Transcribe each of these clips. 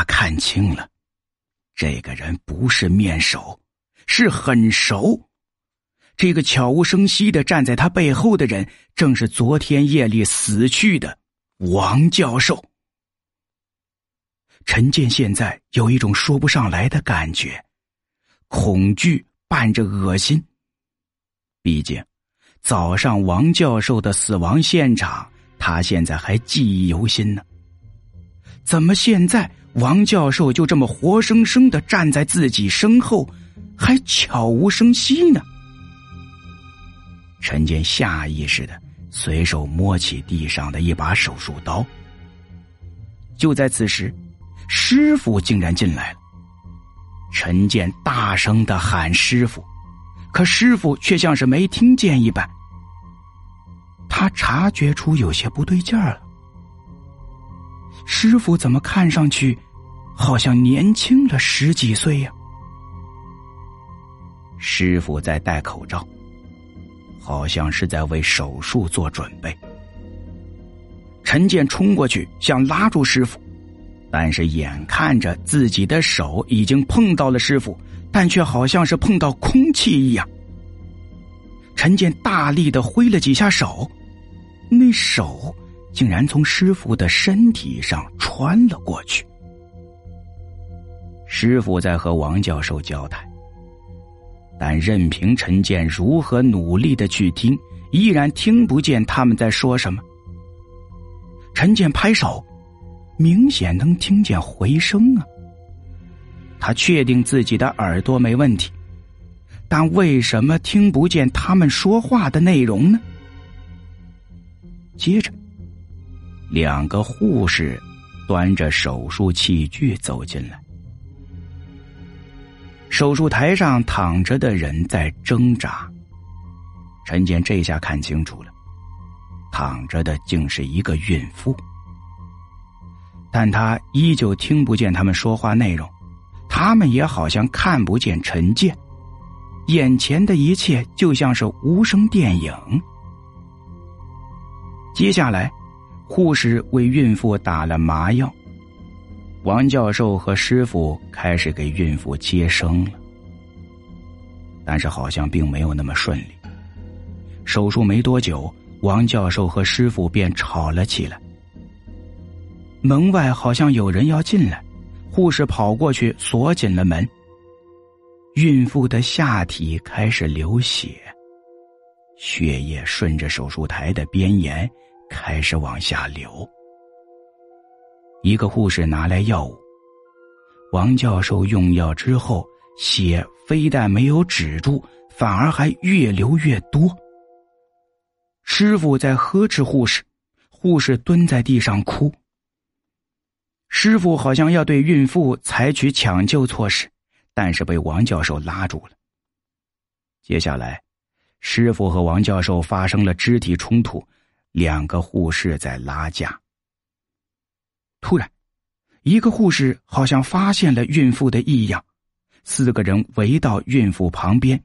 他看清了，这个人不是面熟，是很熟。这个悄无声息的站在他背后的人，正是昨天夜里死去的王教授。陈建现在有一种说不上来的感觉，恐惧伴着恶心。毕竟，早上王教授的死亡现场，他现在还记忆犹新呢。怎么现在王教授就这么活生生的站在自己身后，还悄无声息呢？陈建下意识的随手摸起地上的一把手术刀。就在此时，师傅竟然进来了。陈建大声的喊：“师傅！”可师傅却像是没听见一般。他察觉出有些不对劲儿了。师傅怎么看上去好像年轻了十几岁呀？师傅在戴口罩。好像是在为手术做准备。陈建冲过去想拉住师傅，但是眼看着自己的手已经碰到了师傅，但却好像是碰到空气一样。陈建大力的挥了几下手，那手竟然从师傅的身体上穿了过去。师傅在和王教授交谈。但任凭陈建如何努力的去听，依然听不见他们在说什么。陈建拍手，明显能听见回声啊。他确定自己的耳朵没问题，但为什么听不见他们说话的内容呢？接着，两个护士端着手术器具走进来。手术台上躺着的人在挣扎。陈建这下看清楚了，躺着的竟是一个孕妇，但他依旧听不见他们说话内容，他们也好像看不见陈建，眼前的一切就像是无声电影。接下来，护士为孕妇打了麻药。王教授和师傅开始给孕妇接生了，但是好像并没有那么顺利。手术没多久，王教授和师傅便吵了起来。门外好像有人要进来，护士跑过去锁紧了门。孕妇的下体开始流血，血液顺着手术台的边沿开始往下流。一个护士拿来药物，王教授用药之后，血非但没有止住，反而还越流越多。师傅在呵斥护士，护士蹲在地上哭。师傅好像要对孕妇采取抢救措施，但是被王教授拉住了。接下来，师傅和王教授发生了肢体冲突，两个护士在拉架。突然，一个护士好像发现了孕妇的异样，四个人围到孕妇旁边。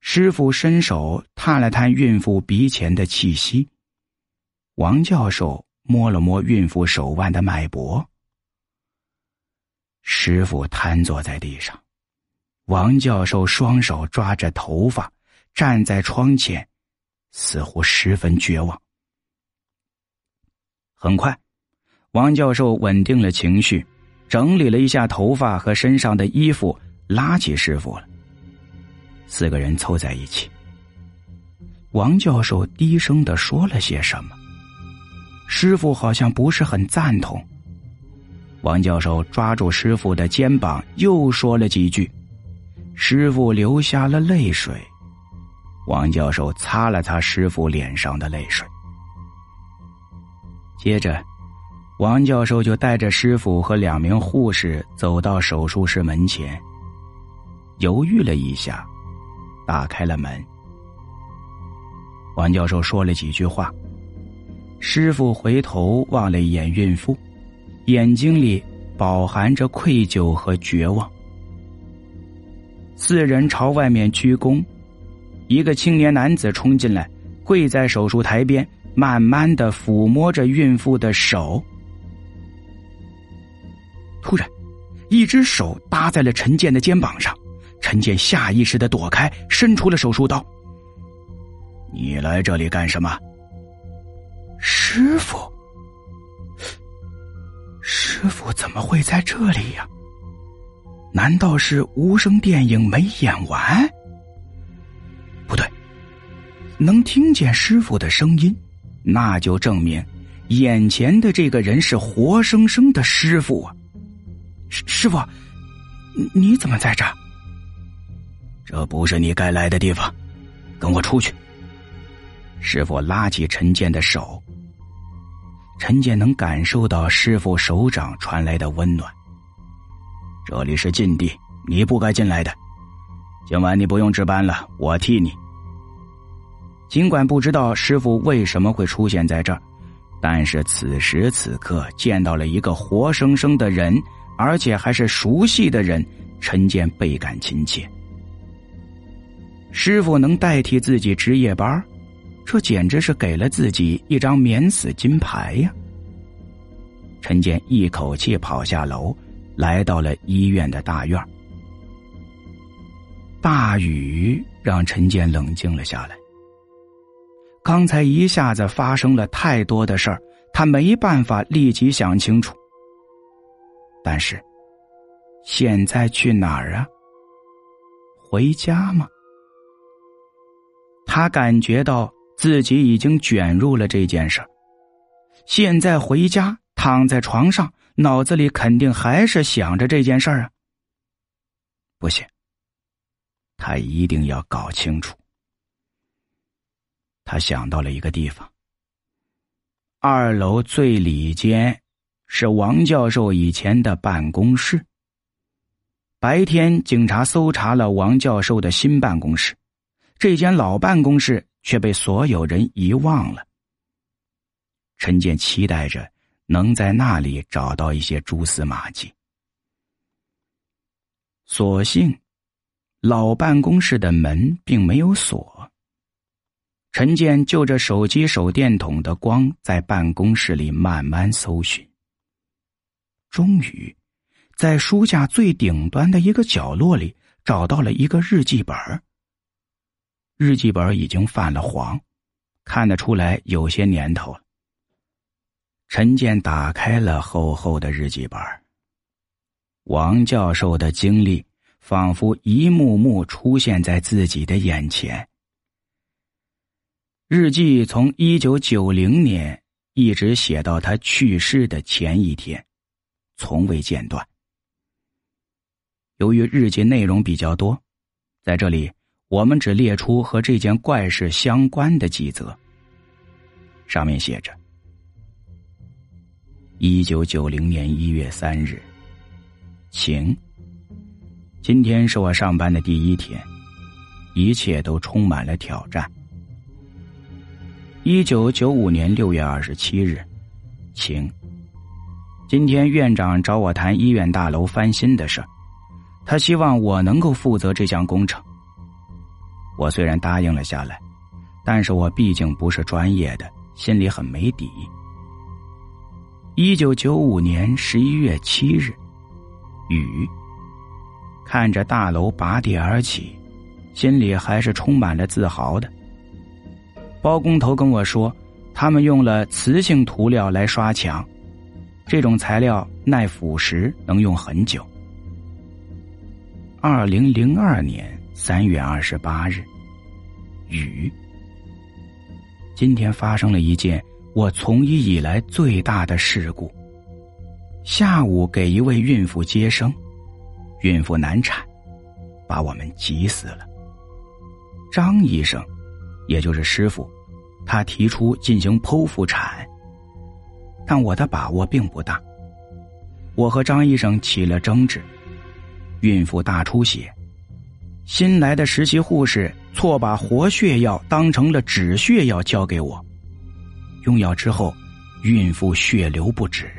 师傅伸手探了探孕妇鼻前的气息，王教授摸了摸孕妇手腕的脉搏。师傅瘫坐在地上，王教授双手抓着头发，站在窗前，似乎十分绝望。很快。王教授稳定了情绪，整理了一下头发和身上的衣服，拉起师傅了。四个人凑在一起。王教授低声的说了些什么，师傅好像不是很赞同。王教授抓住师傅的肩膀，又说了几句，师傅流下了泪水。王教授擦了擦师傅脸上的泪水，接着。王教授就带着师傅和两名护士走到手术室门前，犹豫了一下，打开了门。王教授说了几句话，师傅回头望了一眼孕妇，眼睛里饱含着愧疚和绝望。四人朝外面鞠躬，一个青年男子冲进来，跪在手术台边，慢慢的抚摸着孕妇的手。一只手搭在了陈建的肩膀上，陈建下意识的躲开，伸出了手术刀。你来这里干什么？师傅，师傅怎么会在这里呀？难道是无声电影没演完？不对，能听见师傅的声音，那就证明眼前的这个人是活生生的师傅啊！师傅，你怎么在这儿？这不是你该来的地方，跟我出去。师傅拉起陈建的手，陈建能感受到师傅手掌传来的温暖。这里是禁地，你不该进来的。今晚你不用值班了，我替你。尽管不知道师傅为什么会出现在这儿，但是此时此刻见到了一个活生生的人，而且还是熟悉的人，陈建倍感亲切。师傅能代替自己值夜班，这简直是给了自己一张免死金牌呀！陈建一口气跑下楼。来到了医院的大院大雨让陈建冷静了下来。刚才一下子发生了太多的事儿，他没办法立即想清楚。但是，现在去哪儿啊？回家吗？他感觉到自己已经卷入了这件事，现在回家，躺在床上。脑子里肯定还是想着这件事儿啊！不行，他一定要搞清楚。他想到了一个地方，二楼最里间是王教授以前的办公室。白天警察搜查了王教授的新办公室，这间老办公室却被所有人遗忘了。陈建期待着。能在那里找到一些蛛丝马迹。所幸，老办公室的门并没有锁。陈建就着手机手电筒的光，在办公室里慢慢搜寻。终于，在书架最顶端的一个角落里，找到了一个日记本。日记本已经泛了黄，看得出来有些年头了。陈建打开了厚厚的日记本王教授的经历仿佛一幕幕出现在自己的眼前。日记从一九九零年一直写到他去世的前一天，从未间断。由于日记内容比较多，在这里我们只列出和这件怪事相关的几则。上面写着。一九九零年一月三日，晴。今天是我上班的第一天，一切都充满了挑战。一九九五年六月二十七日，晴。今天院长找我谈医院大楼翻新的事他希望我能够负责这项工程。我虽然答应了下来，但是我毕竟不是专业的，心里很没底。一九九五年十一月七日，雨。看着大楼拔地而起，心里还是充满了自豪的。包工头跟我说，他们用了磁性涂料来刷墙，这种材料耐腐蚀，能用很久。二零零二年三月二十八日，雨。今天发生了一件。我从医以来最大的事故。下午给一位孕妇接生，孕妇难产，把我们急死了。张医生，也就是师傅，他提出进行剖腹产，但我的把握并不大。我和张医生起了争执，孕妇大出血，新来的实习护士错把活血药当成了止血药交给我。用药之后，孕妇血流不止。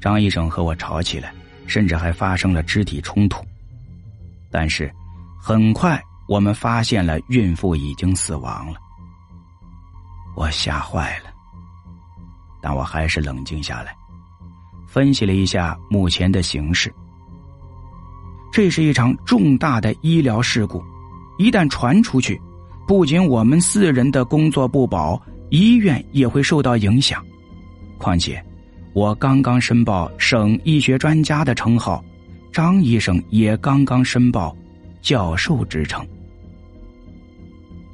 张医生和我吵起来，甚至还发生了肢体冲突。但是，很快我们发现了孕妇已经死亡了。我吓坏了，但我还是冷静下来，分析了一下目前的形势。这是一场重大的医疗事故，一旦传出去，不仅我们四人的工作不保，医院也会受到影响。况且，我刚刚申报省医学专家的称号，张医生也刚刚申报教授职称。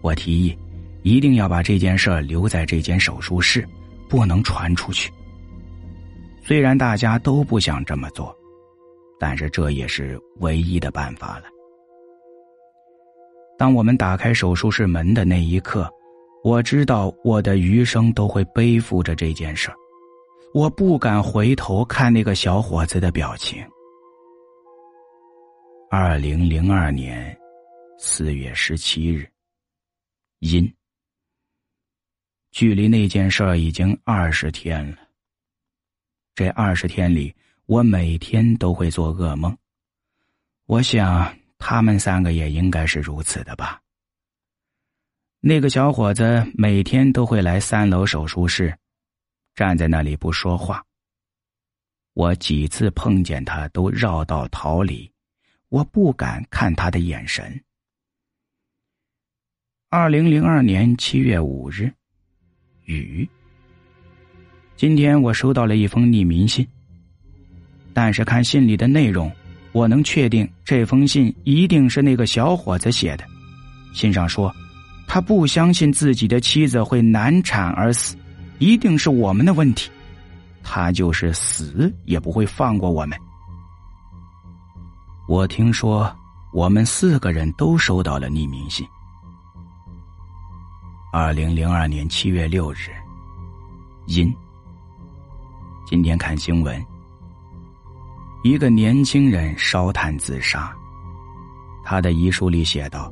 我提议，一定要把这件事留在这间手术室，不能传出去。虽然大家都不想这么做，但是这也是唯一的办法了。当我们打开手术室门的那一刻，我知道我的余生都会背负着这件事儿。我不敢回头看那个小伙子的表情。二零零二年四月十七日，阴。距离那件事已经二十天了。这二十天里，我每天都会做噩梦。我想，他们三个也应该是如此的吧。那个小伙子每天都会来三楼手术室。站在那里不说话。我几次碰见他都绕道逃离，我不敢看他的眼神。二零零二年七月五日，雨。今天我收到了一封匿名信，但是看信里的内容，我能确定这封信一定是那个小伙子写的。信上说，他不相信自己的妻子会难产而死。一定是我们的问题，他就是死也不会放过我们。我听说我们四个人都收到了匿名信。二零零二年七月六日，阴。今天看新闻，一个年轻人烧炭自杀，他的遗书里写道：“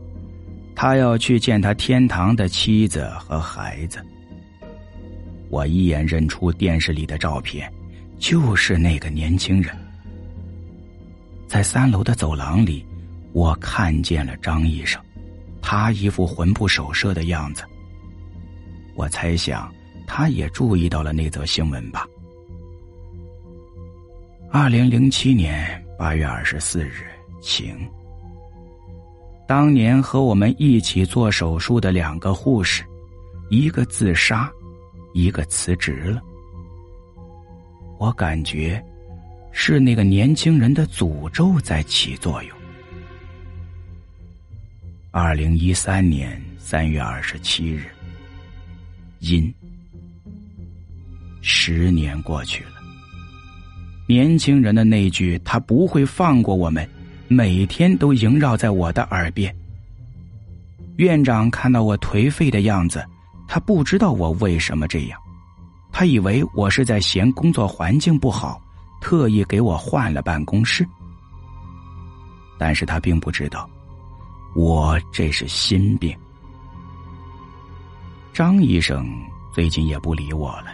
他要去见他天堂的妻子和孩子。”我一眼认出电视里的照片，就是那个年轻人。在三楼的走廊里，我看见了张医生，他一副魂不守舍的样子。我猜想，他也注意到了那则新闻吧。二零零七年八月二十四日，晴。当年和我们一起做手术的两个护士，一个自杀。一个辞职了，我感觉是那个年轻人的诅咒在起作用。二零一三年三月二十七日，阴。十年过去了，年轻人的那句“他不会放过我们”，每天都萦绕在我的耳边。院长看到我颓废的样子。他不知道我为什么这样，他以为我是在嫌工作环境不好，特意给我换了办公室。但是他并不知道，我这是心病。张医生最近也不理我了，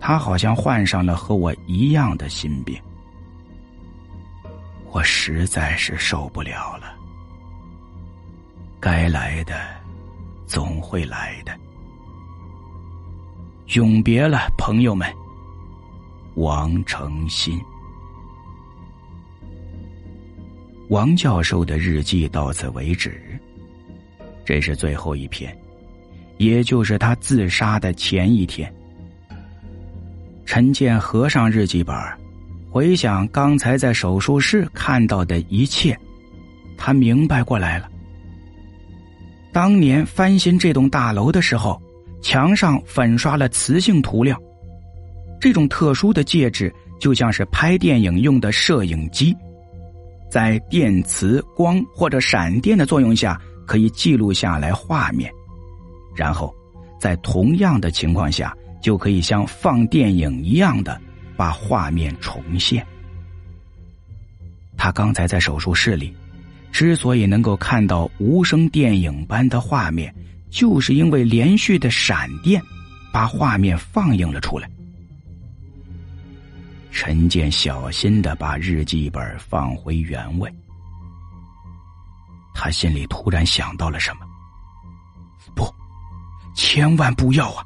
他好像患上了和我一样的心病。我实在是受不了了，该来的。总会来的。永别了，朋友们。王成新，王教授的日记到此为止。这是最后一篇，也就是他自杀的前一天。陈建合上日记本，回想刚才在手术室看到的一切，他明白过来了。当年翻新这栋大楼的时候，墙上粉刷了磁性涂料。这种特殊的介质就像是拍电影用的摄影机，在电磁、光或者闪电的作用下，可以记录下来画面，然后在同样的情况下，就可以像放电影一样的把画面重现。他刚才在手术室里。之所以能够看到无声电影般的画面，就是因为连续的闪电把画面放映了出来。陈建小心的把日记本放回原位，他心里突然想到了什么。不，千万不要啊！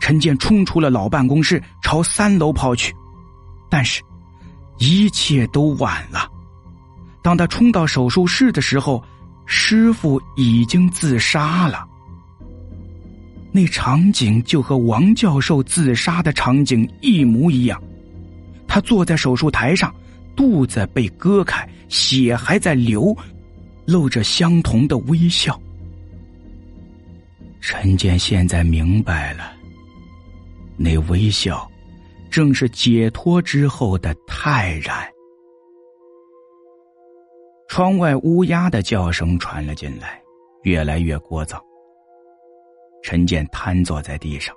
陈建冲出了老办公室，朝三楼跑去。但是，一切都晚了。当他冲到手术室的时候，师傅已经自杀了。那场景就和王教授自杀的场景一模一样。他坐在手术台上，肚子被割开，血还在流，露着相同的微笑。陈建现在明白了，那微笑。正是解脱之后的泰然。窗外乌鸦的叫声传了进来，越来越聒噪。陈建瘫坐在地上。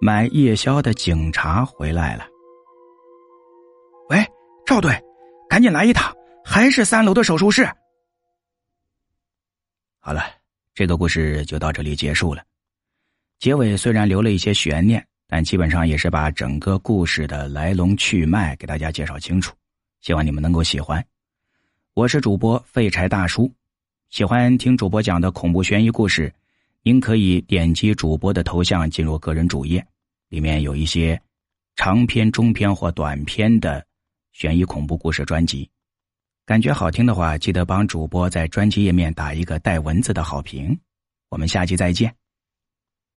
买夜宵的警察回来了。喂，赵队，赶紧来一趟，还是三楼的手术室。好了，这个故事就到这里结束了。结尾虽然留了一些悬念。但基本上也是把整个故事的来龙去脉给大家介绍清楚，希望你们能够喜欢。我是主播废柴大叔，喜欢听主播讲的恐怖悬疑故事，您可以点击主播的头像进入个人主页，里面有一些长篇、中篇或短篇的悬疑恐怖故事专辑。感觉好听的话，记得帮主播在专辑页面打一个带文字的好评。我们下期再见。